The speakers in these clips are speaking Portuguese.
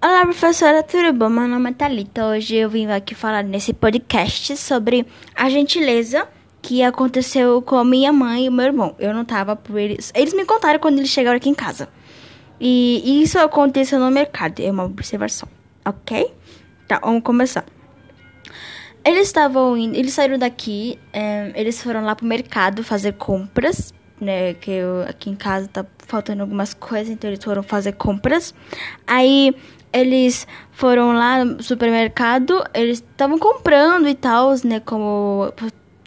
Olá, professora, tudo bom? Meu nome é Thalita. Hoje eu vim aqui falar nesse podcast sobre a gentileza que aconteceu com minha mãe e meu irmão. Eu não tava por eles. Eles me contaram quando eles chegaram aqui em casa. E isso aconteceu no mercado. É uma observação, ok? Tá, vamos começar. Eles estavam indo, eles saíram daqui, é, eles foram lá pro mercado fazer compras, né? Que eu, aqui em casa tá faltando algumas coisas, então eles foram fazer compras. Aí eles foram lá no supermercado, eles estavam comprando e tal, né? Como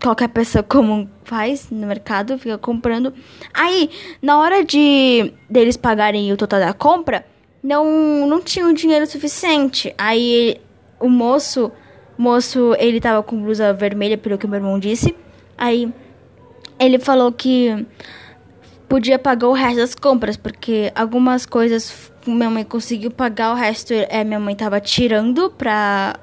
qualquer pessoa comum faz no mercado, fica comprando. Aí, na hora de deles pagarem o total da compra, não não tinham dinheiro suficiente. Aí o moço, moço, ele tava com blusa vermelha, pelo que meu irmão disse. Aí ele falou que podia pagar o resto das compras, porque algumas coisas minha mãe conseguiu pagar, o resto é, minha mãe tava tirando pra,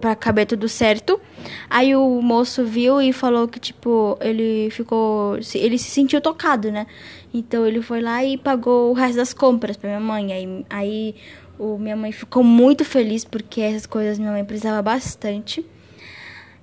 pra caber tudo certo. Aí o moço viu e falou que, tipo, ele ficou. Ele se sentiu tocado, né? Então ele foi lá e pagou o resto das compras pra minha mãe. Aí, aí o, minha mãe ficou muito feliz porque essas coisas minha mãe precisava bastante.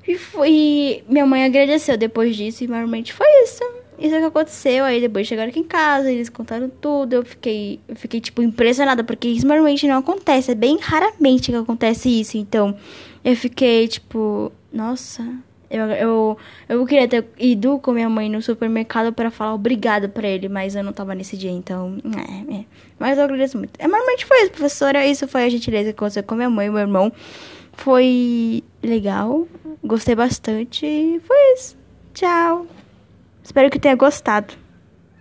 E, foi, e minha mãe agradeceu depois disso e normalmente foi isso isso é que aconteceu. Aí depois chegaram aqui em casa, eles contaram tudo. Eu fiquei, eu fiquei tipo, impressionada, porque isso normalmente não acontece. É bem raramente que acontece isso. Então, eu fiquei, tipo, nossa. Eu, eu, eu queria ter ido com minha mãe no supermercado para falar obrigado para ele, mas eu não tava nesse dia, então. É, é. Mas eu agradeço muito. É, normalmente foi isso, professora. Isso foi a gentileza que aconteceu com minha mãe e meu irmão. Foi legal. Gostei bastante. Foi isso. Tchau. Espero que tenha gostado.